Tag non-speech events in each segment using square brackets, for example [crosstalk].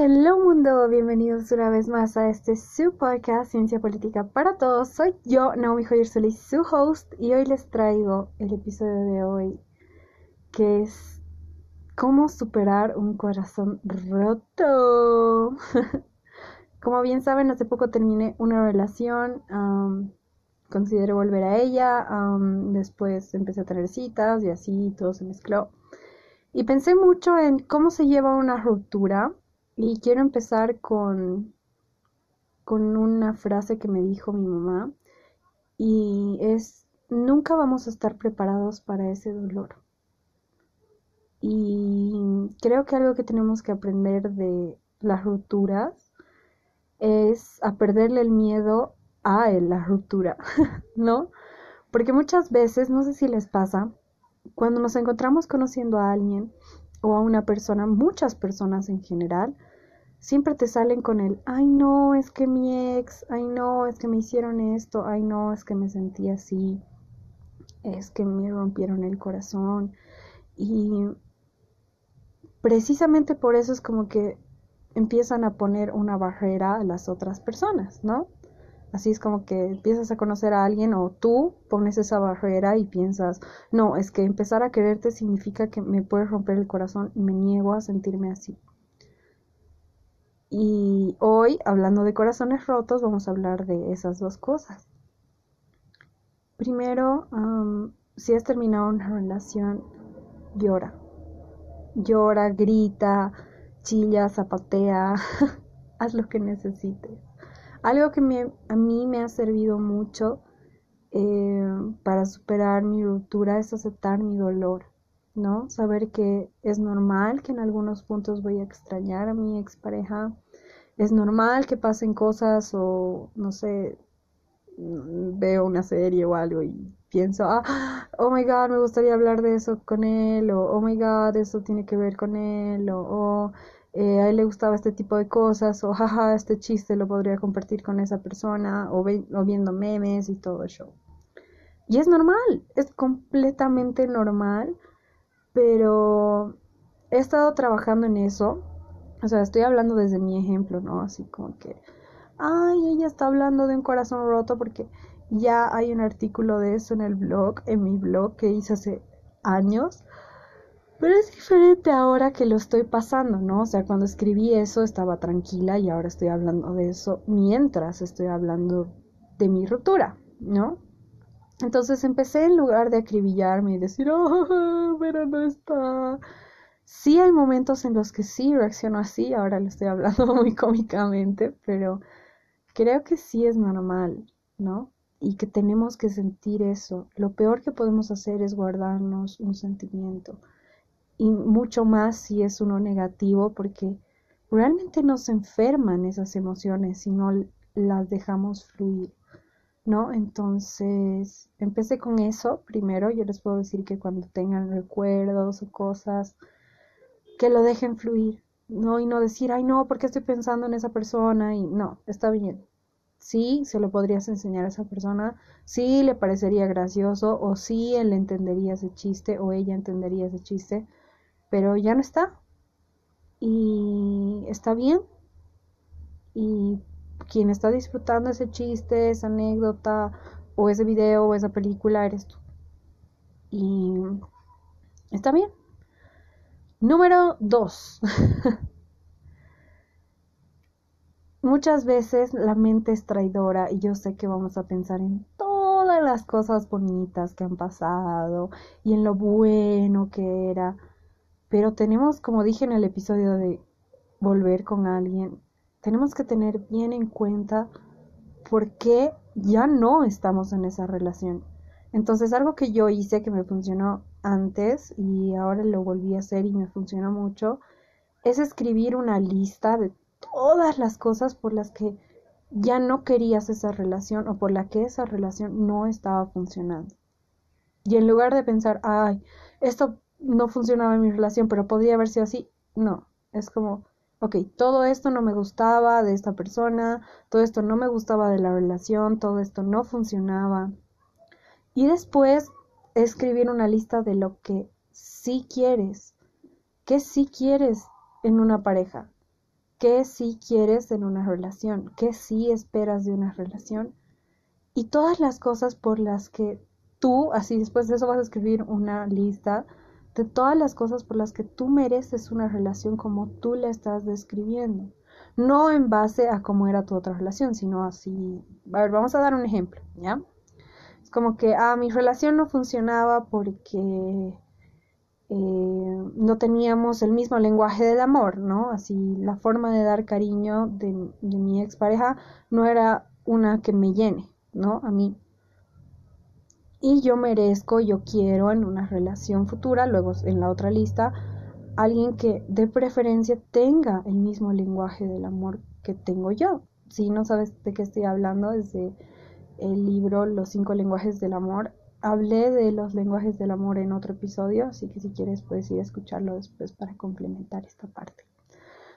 Hello mundo, bienvenidos una vez más a este su podcast Ciencia Política para Todos. Soy yo, Naomi Joyer Solís, su host, y hoy les traigo el episodio de hoy que es cómo superar un corazón roto. [laughs] Como bien saben, hace poco terminé una relación, consideré volver a ella, después empecé a tener citas y así todo se mezcló. Y pensé mucho en cómo se lleva una ruptura y quiero empezar con, con una frase que me dijo mi mamá y es, nunca vamos a estar preparados para ese dolor. Y creo que algo que tenemos que aprender de las rupturas es a perderle el miedo a la ruptura, [laughs] ¿no? Porque muchas veces, no sé si les pasa, cuando nos encontramos conociendo a alguien o a una persona, muchas personas en general, siempre te salen con el, ay no, es que mi ex, ay no, es que me hicieron esto, ay no, es que me sentí así, es que me rompieron el corazón. Y precisamente por eso es como que empiezan a poner una barrera a las otras personas, ¿no? Así es como que empiezas a conocer a alguien o tú pones esa barrera y piensas, no, es que empezar a quererte significa que me puedes romper el corazón y me niego a sentirme así. Y hoy, hablando de corazones rotos, vamos a hablar de esas dos cosas. Primero, si has terminado una relación, llora. Llora, grita, chilla, zapatea, [laughs] haz lo que necesites. Algo que a mí me ha servido mucho eh, para superar mi ruptura es aceptar mi dolor. ¿No? Saber que es normal que en algunos puntos voy a extrañar a mi expareja, es normal que pasen cosas o, no sé, mm, veo una serie o algo y pienso, ah, oh my god, me gustaría hablar de eso con él, o oh my god, eso tiene que ver con él, o oh, eh, a él le gustaba este tipo de cosas, o jaja, este chiste lo podría compartir con esa persona, o, o viendo memes y todo eso. Y es normal, es completamente normal pero he estado trabajando en eso. O sea, estoy hablando desde mi ejemplo, ¿no? Así como que, ay, ella está hablando de un corazón roto porque ya hay un artículo de eso en el blog, en mi blog que hice hace años. Pero es diferente ahora que lo estoy pasando, ¿no? O sea, cuando escribí eso estaba tranquila y ahora estoy hablando de eso mientras estoy hablando de mi ruptura, ¿no? Entonces empecé en lugar de acribillarme y decir, oh, [laughs] pero no está. Sí hay momentos en los que sí reacciono así, ahora le estoy hablando [laughs] muy cómicamente, pero creo que sí es normal, ¿no? Y que tenemos que sentir eso. Lo peor que podemos hacer es guardarnos un sentimiento. Y mucho más si es uno negativo, porque realmente nos enferman esas emociones si no las dejamos fluir. ¿No? Entonces, empecé con eso primero. Yo les puedo decir que cuando tengan recuerdos o cosas, que lo dejen fluir, ¿no? Y no decir, ay, no, porque estoy pensando en esa persona? Y no, está bien. Sí, se lo podrías enseñar a esa persona, sí le parecería gracioso, o sí él entendería ese chiste, o ella entendería ese chiste, pero ya no está. Y está bien. Y quien está disfrutando ese chiste, esa anécdota, o ese video, o esa película, eres tú. Y está bien. Número dos. [laughs] Muchas veces la mente es traidora y yo sé que vamos a pensar en todas las cosas bonitas que han pasado y en lo bueno que era. Pero tenemos, como dije en el episodio de volver con alguien, tenemos que tener bien en cuenta por qué ya no estamos en esa relación. Entonces, algo que yo hice que me funcionó antes y ahora lo volví a hacer y me funciona mucho, es escribir una lista de todas las cosas por las que ya no querías esa relación o por la que esa relación no estaba funcionando. Y en lugar de pensar, ay, esto no funcionaba en mi relación, pero podría haber sido así, no, es como, ok, todo esto no me gustaba de esta persona, todo esto no me gustaba de la relación, todo esto no funcionaba. Y después escribir una lista de lo que sí quieres, qué sí quieres en una pareja. qué sí quieres en una relación, qué sí esperas de una relación y todas las cosas por las que tú, así después de eso vas a escribir una lista de todas las cosas por las que tú mereces una relación como tú la estás describiendo. No en base a cómo era tu otra relación, sino así. A ver, vamos a dar un ejemplo, ¿ya? Es como que, ah, mi relación no funcionaba porque eh, no teníamos el mismo lenguaje del amor, ¿no? Así, la forma de dar cariño de, de mi expareja no era una que me llene, ¿no? A mí y yo merezco, yo quiero en una relación futura, luego en la otra lista, alguien que de preferencia tenga el mismo lenguaje del amor que tengo yo. Si no sabes de qué estoy hablando, desde el libro Los cinco lenguajes del amor, hablé de los lenguajes del amor en otro episodio, así que si quieres puedes ir a escucharlo después para complementar esta parte.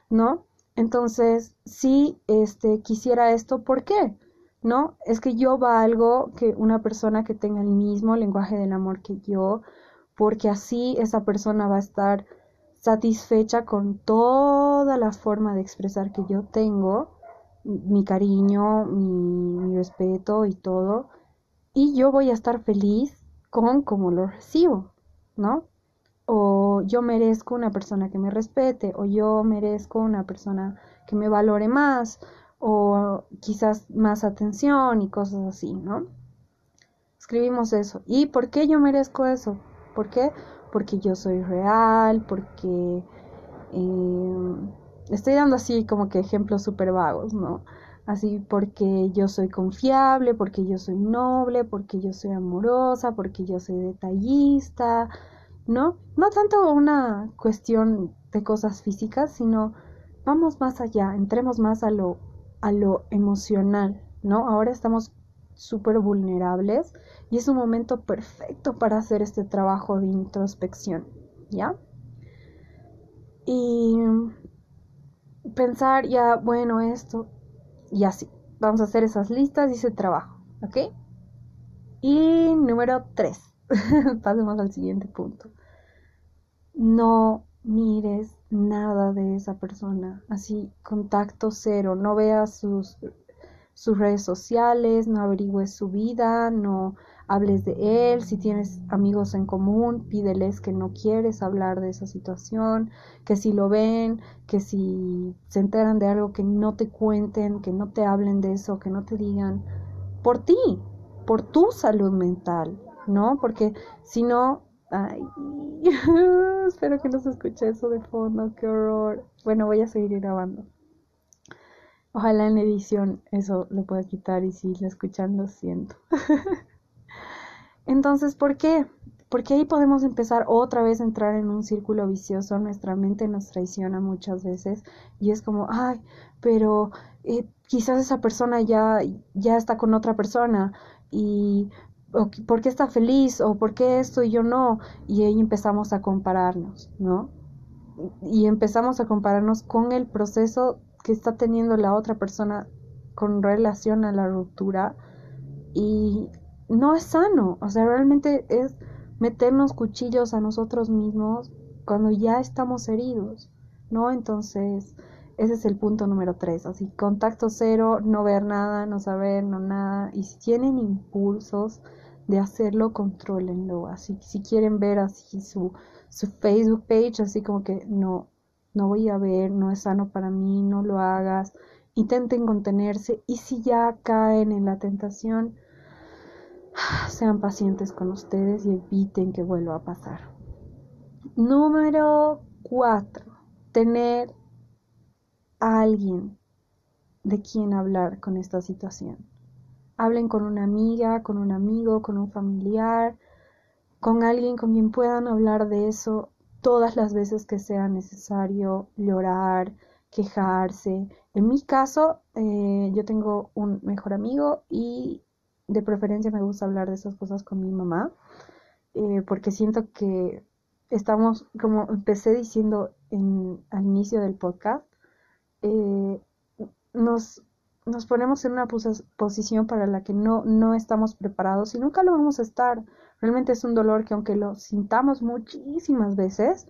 ¿No? Entonces, si este quisiera esto, ¿por qué? ¿No? Es que yo valgo que una persona que tenga el mismo lenguaje del amor que yo, porque así esa persona va a estar satisfecha con toda la forma de expresar que yo tengo, mi cariño, mi, respeto y todo, y yo voy a estar feliz con cómo lo recibo, ¿no? O yo merezco una persona que me respete, o yo merezco una persona que me valore más, o quizás más atención y cosas así, ¿no? Escribimos eso. ¿Y por qué yo merezco eso? ¿Por qué? Porque yo soy real, porque eh, estoy dando así como que ejemplos súper vagos, ¿no? Así porque yo soy confiable, porque yo soy noble, porque yo soy amorosa, porque yo soy detallista, ¿no? No tanto una cuestión de cosas físicas, sino vamos más allá, entremos más a lo a lo emocional, ¿no? Ahora estamos súper vulnerables y es un momento perfecto para hacer este trabajo de introspección, ¿ya? Y pensar ya, bueno, esto y así. Vamos a hacer esas listas y ese trabajo, ¿ok? Y número tres, [laughs] pasemos al siguiente punto. No mires nada de esa persona, así contacto cero, no veas sus, sus redes sociales, no averigües su vida, no hables de él, si tienes amigos en común, pídeles que no quieres hablar de esa situación, que si lo ven, que si se enteran de algo, que no te cuenten, que no te hablen de eso, que no te digan, por ti, por tu salud mental, ¿no? Porque si no, Ay, [laughs] espero que no se escuche eso de fondo, qué horror. Bueno, voy a seguir grabando. Ojalá en edición eso lo pueda quitar y si lo escuchan lo siento. [laughs] Entonces, ¿por qué? Porque ahí podemos empezar otra vez a entrar en un círculo vicioso. Nuestra mente nos traiciona muchas veces y es como, ay, pero eh, quizás esa persona ya, ya está con otra persona y por qué está feliz o por qué esto y yo no y ahí empezamos a compararnos no y empezamos a compararnos con el proceso que está teniendo la otra persona con relación a la ruptura y no es sano. O sea realmente es meternos cuchillos a nosotros mismos cuando ya estamos heridos no entonces ese es el punto número tres, así contacto cero, no ver nada, no saber, no nada. Y si tienen impulsos, de hacerlo, contrólenlo. Así si quieren ver así su, su Facebook page, así como que no, no voy a ver, no es sano para mí, no lo hagas. Intenten contenerse y si ya caen en la tentación, [sighs] sean pacientes con ustedes y eviten que vuelva a pasar. Número cuatro, tener a alguien de quien hablar con esta situación. Hablen con una amiga, con un amigo, con un familiar, con alguien con quien puedan hablar de eso todas las veces que sea necesario, llorar, quejarse. En mi caso, eh, yo tengo un mejor amigo y de preferencia me gusta hablar de esas cosas con mi mamá, eh, porque siento que estamos, como empecé diciendo en, al inicio del podcast, eh, nos nos ponemos en una posición para la que no, no estamos preparados y nunca lo vamos a estar. Realmente es un dolor que aunque lo sintamos muchísimas veces,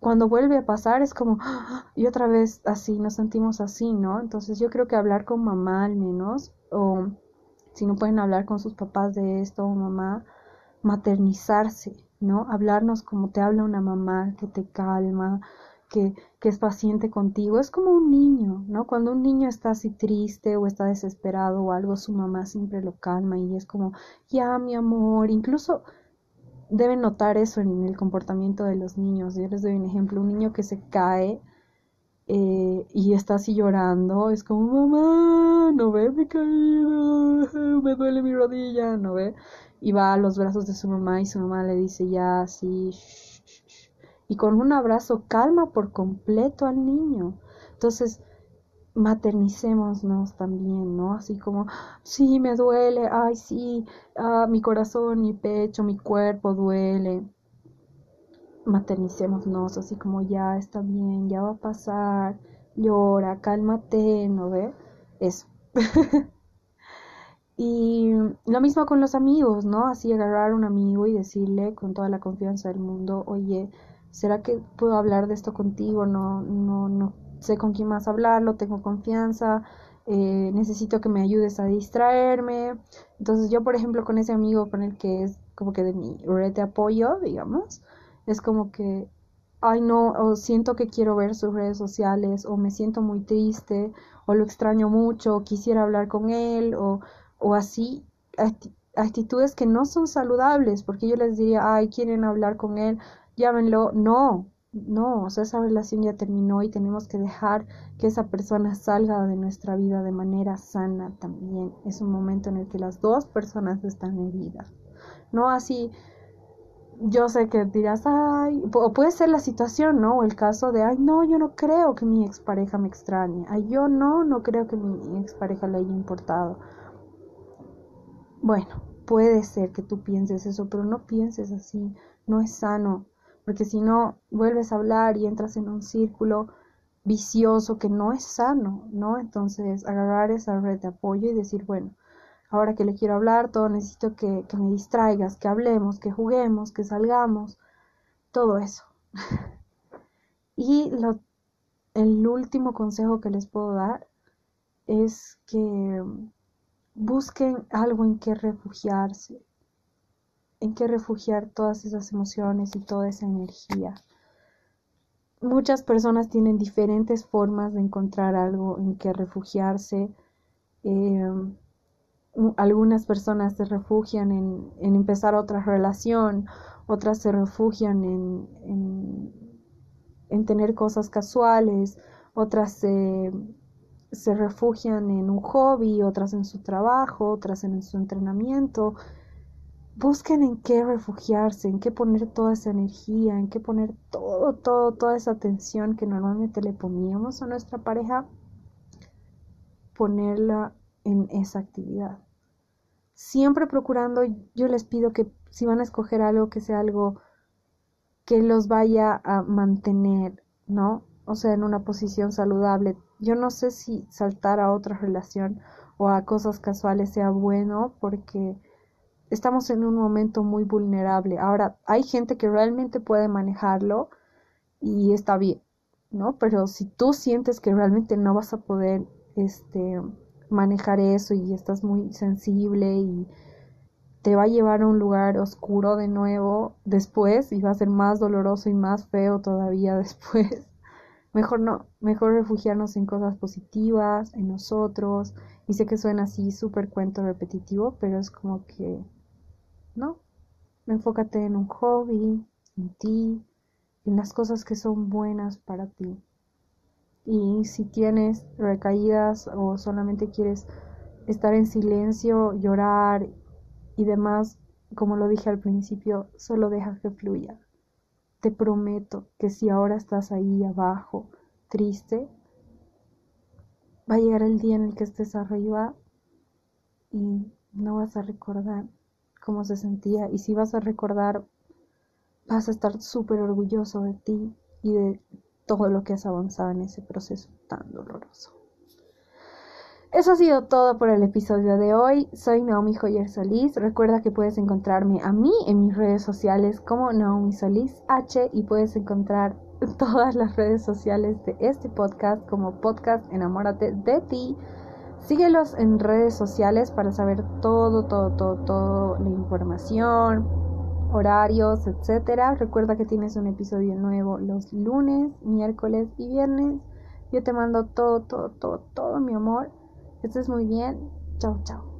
cuando vuelve a pasar es como, ¡ah! y otra vez así, nos sentimos así, ¿no? Entonces yo creo que hablar con mamá al menos, o si no pueden hablar con sus papás de esto o mamá, maternizarse, ¿no? Hablarnos como te habla una mamá que te calma, que, es paciente contigo. Es como un niño, ¿no? Cuando un niño está así triste o está desesperado o algo, su mamá siempre lo calma y es como, ya, mi amor, incluso deben notar eso en el comportamiento de los niños. Yo les doy un ejemplo, un niño que se cae eh, y está así llorando, es como, mamá, no ve mi caída, me duele mi rodilla, no ve, y va a los brazos de su mamá y su mamá le dice ya así, y con un abrazo calma por completo al niño. Entonces, maternicémonos también, ¿no? Así como, sí, me duele, ay, sí, ah, mi corazón, mi pecho, mi cuerpo duele. Maternicémonos, así como ya está bien, ya va a pasar, llora, cálmate, ¿no ve? Eso. [laughs] y lo mismo con los amigos, ¿no? Así agarrar a un amigo y decirle con toda la confianza del mundo, oye, ¿será que puedo hablar de esto contigo? No, no, no sé con quién más hablarlo, tengo confianza, eh, necesito que me ayudes a distraerme. Entonces yo, por ejemplo, con ese amigo con el que es como que de mi red de apoyo, digamos, es como que, ay no, o siento que quiero ver sus redes sociales, o me siento muy triste, o lo extraño mucho, o quisiera hablar con él, o, o así, actitudes que no son saludables, porque yo les diría, ay, quieren hablar con él, llámenlo, no, no, o sea, esa relación ya terminó y tenemos que dejar que esa persona salga de nuestra vida de manera sana también. Es un momento en el que las dos personas están heridas. No así, yo sé que dirás, ay, o puede ser la situación, ¿no? O el caso de, ay, no, yo no creo que mi expareja me extrañe. Ay, yo no, no creo que mi expareja le haya importado. Bueno, puede ser que tú pienses eso, pero no pienses así. No es sano porque si no vuelves a hablar y entras en un círculo vicioso que no es sano, ¿no? Entonces agarrar esa red de apoyo y decir, bueno, ahora que le quiero hablar, todo necesito que, que me distraigas, que hablemos, que juguemos, que salgamos, todo eso. [laughs] y lo, el último consejo que les puedo dar es que busquen algo en que refugiarse, en qué refugiar todas esas emociones y toda esa energía. Muchas personas tienen diferentes formas de encontrar algo en que refugiarse. Em, algunas personas se refugian en, empezar otra relación, otras se refugian en, en, tener cosas casuales, otras se, se refugian en un hobby, otras en su trabajo, otras en su entrenamiento busquen en qué refugiarse, en qué poner toda esa energía, en qué poner todo, todo, toda esa atención que normalmente le poníamos a nuestra pareja, ponerla en esa actividad. Siempre procurando, yo les pido que si van a escoger algo, que sea algo que los vaya a mantener, ¿no? O sea, en una posición saludable. Yo no sé si saltar a otra relación o a cosas casuales sea bueno porque estamos en un momento muy vulnerable. Ahora, hay gente que realmente puede manejarlo y está bien, ¿no? Pero si tú sientes que realmente no vas a poder este, manejar eso y estás muy sensible y te va a llevar a un lugar oscuro de nuevo después y va a ser más doloroso y más feo todavía [laughs] después. Mejor no, mejor refugiarnos en cosas positivas, en nosotros. Y sé que suena así súper cuento repetitivo, pero es como que ¿no? Enfócate en un hobby, en ti, en las cosas que son buenas para ti. Y si tienes recaídas o solamente quieres estar en silencio, llorar y demás, como lo dije al principio, solo deja que fluya. Te prometo que si ahora estás ahí abajo, triste, va a llegar el día en el que estés arriba y no vas a recordar cómo se sentía y si vas a recordar, vas a estar súper orgulloso de ti y de todo lo que has avanzado en ese proceso tan doloroso. Eso ha sido todo por el episodio de hoy. Soy Naomi Joyer Solís. Recuerda que puedes encontrarme a mí en mis redes sociales como Naomi Solís H y puedes encontrar [laughs] todas las redes sociales de este podcast como podcast Enamórate de ti. Síguelos en redes sociales para saber todo, todo, todo, todo la información, horarios, etcétera. Recuerda que tienes un episodio nuevo los lunes, miércoles y viernes. Yo te mando todo, todo, todo, todo mi amor. Estés muy bien. Chao, chao.